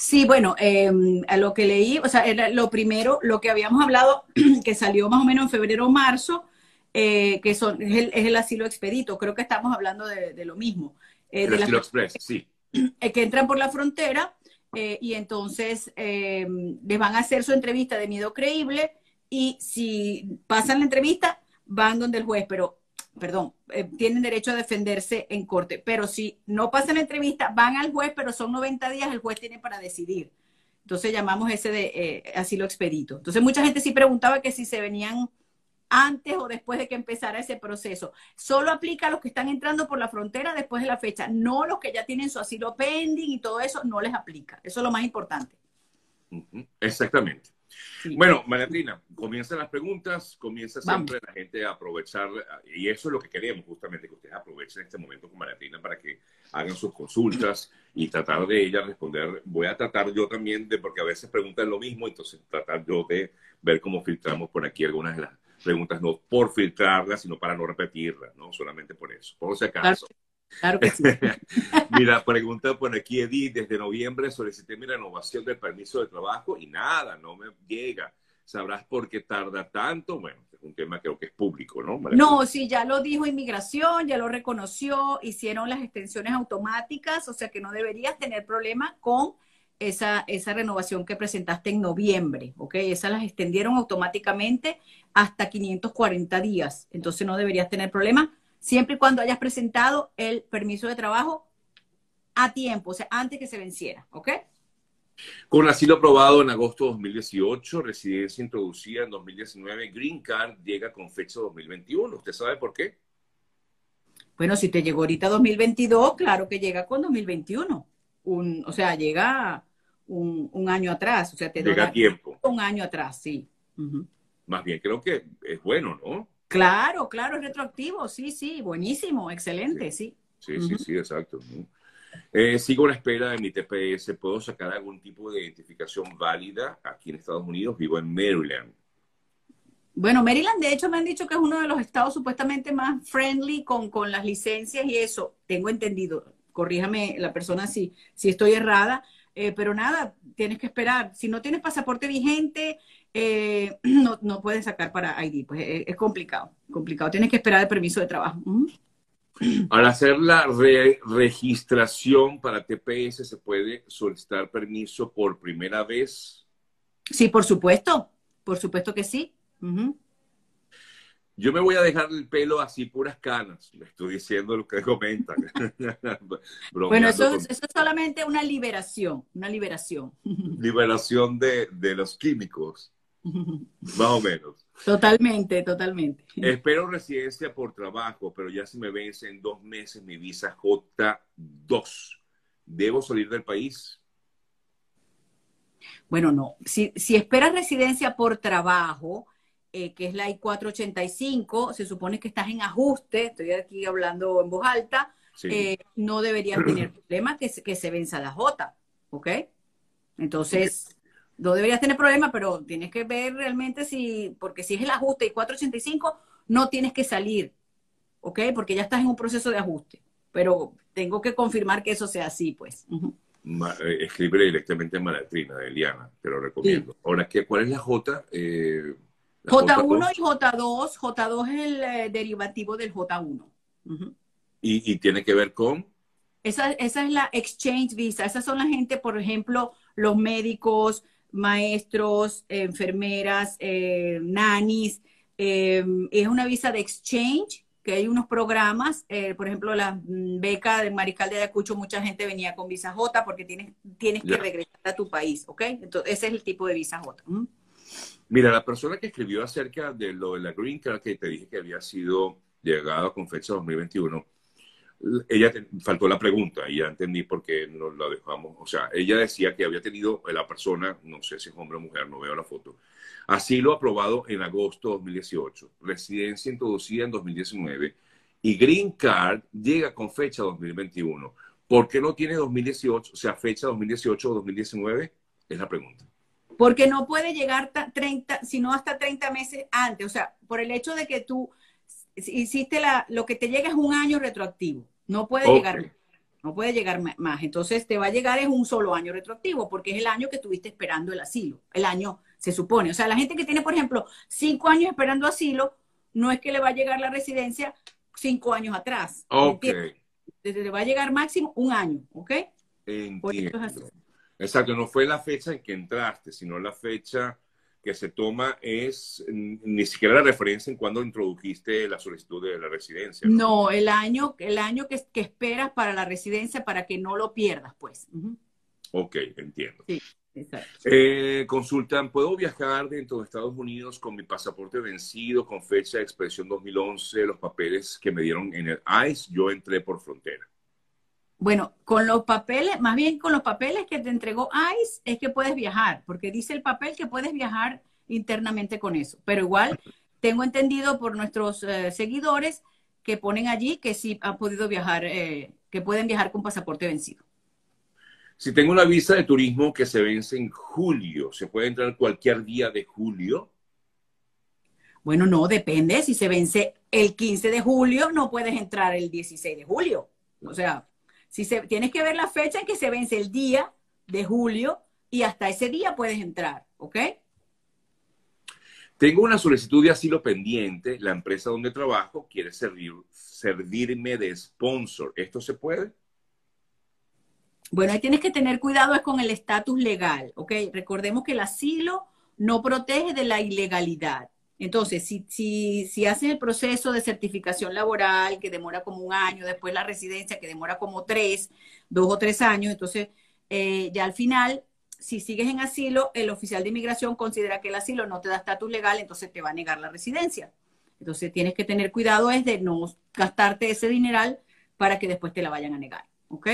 Sí, bueno, em, a lo que leí, o sea, era lo primero, lo que habíamos hablado, que salió más o menos en febrero o marzo, eh, que son, es el, asilo expedito. Creo que estamos hablando de, lo mismo. Eh, el asilo express, sí. que entran por la frontera y entonces em, les van a hacer su entrevista de miedo creíble y si pasan la entrevista, van donde el juez, pero perdón, eh, tienen derecho a defenderse en corte, pero si no pasan la entrevista, van al juez, pero son 90 días, el juez tiene para decidir. Entonces llamamos ese de eh, asilo expedito. Entonces mucha gente sí preguntaba que si se venían antes o después de que empezara ese proceso. Solo aplica a los que están entrando por la frontera después de la fecha, no los que ya tienen su asilo pending y todo eso, no les aplica. Eso es lo más importante. Exactamente. Bueno, Mariatrina, comienzan las preguntas, comienza siempre la gente a aprovechar, y eso es lo que queremos justamente, que ustedes aprovechen este momento con Mariatrina para que hagan sus consultas y tratar de ella responder. Voy a tratar yo también de, porque a veces preguntan lo mismo, entonces tratar yo de ver cómo filtramos por aquí algunas de las preguntas, no por filtrarlas, sino para no repetirlas, ¿no? Solamente por eso, por si acaso. Claro que sí. Mira, pregunta por aquí Edith, desde noviembre solicité mi renovación del permiso de trabajo y nada, no me llega. ¿Sabrás por qué tarda tanto? Bueno, es un tema creo que es público, ¿no? No, sí, ya lo dijo inmigración, ya lo reconoció, hicieron las extensiones automáticas, o sea que no deberías tener problema con esa, esa renovación que presentaste en noviembre, ¿ok? Esas las extendieron automáticamente hasta 540 días, entonces no deberías tener problema siempre y cuando hayas presentado el permiso de trabajo a tiempo, o sea, antes que se venciera, ¿ok? Con asilo aprobado en agosto de 2018, residencia introducida en 2019, Green Card llega con fecha 2021. ¿Usted sabe por qué? Bueno, si te llegó ahorita 2022, claro que llega con 2021. Un, o sea, llega un, año atrás. O sea, te llega tiempo. Un año atrás, sí. Más bien, creo que es bueno, ¿no? Claro, claro, es retroactivo, sí, sí, buenísimo, excelente, sí. Sí, sí, sí, exacto. Eh, sigo la espera de mi TPS. ¿Puedo sacar algún tipo de identificación válida aquí en Estados Unidos? Vivo en Maryland. Bueno, Maryland, de hecho, me han dicho que es uno de los estados supuestamente más friendly con, con las licencias y eso. Tengo entendido. Corríjame la persona si, si estoy errada. Eh, pero nada, tienes que esperar. Si no tienes pasaporte vigente, eh, no, no puedes sacar para ID, pues es, complicado, complicado. Tienes que esperar el permiso de trabajo. Al hacer la registración para TPS, ¿se puede solicitar permiso por primera vez? Sí, por supuesto, por supuesto que sí. Yo me voy a dejar el pelo así, puras canas. Le estoy diciendo lo que comentan. bueno, eso, es solamente una liberación, una liberación. Liberación de, de los químicos. Más o menos. Totalmente, totalmente. Espero residencia por trabajo, pero ya se me vence en dos meses mi visa J2. ¿Debo salir del país? Bueno, no. Si, si esperas residencia por trabajo, eh, que es la I-485, se supone que estás en ajuste, estoy aquí hablando en voz alta, eh, no deberías tener problema que, que se venza la J, ¿ok? Entonces, no deberías tener problema, pero tienes que ver realmente si, porque si es el ajuste y 485, no tienes que salir, ¿ok? Porque ya estás en un proceso de ajuste. Pero tengo que confirmar que eso sea así, pues. Eh, escribe directamente en Malatrina, de Eliana, te lo recomiendo. Ahora, ¿qué, ¿cuál es la J? Eh, J1 y J2. J2 es el eh, derivativo del J1. ¿Y, ¿Y, tiene que ver con? Esa, esa es la exchange visa. Esas son la gente, por ejemplo, los médicos, maestros, enfermeras, eh, nannies. Eh, es una visa de exchange, que hay unos programas, eh, por ejemplo, la beca de Marical de Ayacucho, mucha gente venía con visa J porque tienes, tienes que regresar a tu país, ¿ok? Entonces, ese es el tipo de visa J. Mira, la persona que escribió acerca de lo de la Green Card, que te dije que había sido llegado con fecha 2021, ella faltó la pregunta y ya entendí por qué nos la dejamos. O sea, ella decía que había tenido la persona, no sé si es hombre o mujer, no veo la foto, asilo aprobado en agosto de 2018, residencia introducida en 2019 y Green Card llega con fecha 2021. ¿Por qué no tiene 2018, o sea, fecha 2018 o 2019? Es la pregunta. Porque no puede llegar 30, sino hasta 30 meses antes. O sea, por el hecho de que tú hiciste la, lo que te llega es un año retroactivo. No puede llegar. no puede llegar más. Entonces te va a llegar es un solo año retroactivo, porque es el año que estuviste esperando el asilo. El año se supone. O sea, la gente que tiene, por ejemplo, cinco años esperando asilo, no es que le va a llegar la residencia cinco años atrás. Ok. Le va a llegar máximo un año, ¿ok? Entiendo. Exacto, no fue la fecha en que entraste, sino la fecha que se toma es ni siquiera la referencia en cuando introdujiste la solicitud de la residencia. No, el año, el año que, que, esperas para la residencia para que no lo pierdas, pues. Ok, entiendo. Sí, exacto. Eh, consultan, ¿puedo viajar dentro de Estados Unidos con mi pasaporte vencido, con fecha de expresión 2011, los papeles que me dieron en el ICE? Yo entré por frontera. Bueno, con los papeles, más bien con los papeles que te entregó ICE es que puedes viajar, porque dice el papel que puedes viajar internamente con eso. Pero igual tengo entendido por nuestros eh, seguidores que ponen allí que sí han podido viajar, eh, que pueden viajar con pasaporte vencido. Si tengo una visa de turismo que se vence en julio, ¿se puede entrar cualquier día de julio? Bueno, no, depende. Si se vence el 15 de julio, no puedes entrar el 16 de julio. O sea, si se, tienes que ver la fecha en que se vence el día de julio y hasta ese día puedes entrar, ¿ok? Tengo una solicitud de asilo pendiente. La empresa donde trabajo quiere servir, servirme de sponsor. ¿Esto se puede? Bueno, ahí tienes que tener cuidado es con el estatus legal, ¿ok? Recordemos que el asilo no protege de la ilegalidad. Entonces, si, si, si hacen el proceso de certificación laboral, que demora como un año, después la residencia, que demora como tres, dos o tres años, entonces eh, ya al final, si sigues en asilo, el oficial de inmigración considera que el asilo no te da estatus legal, entonces te va a negar la residencia. Entonces tienes que tener cuidado es de no gastarte ese dineral para que después te la vayan a negar, ¿ok?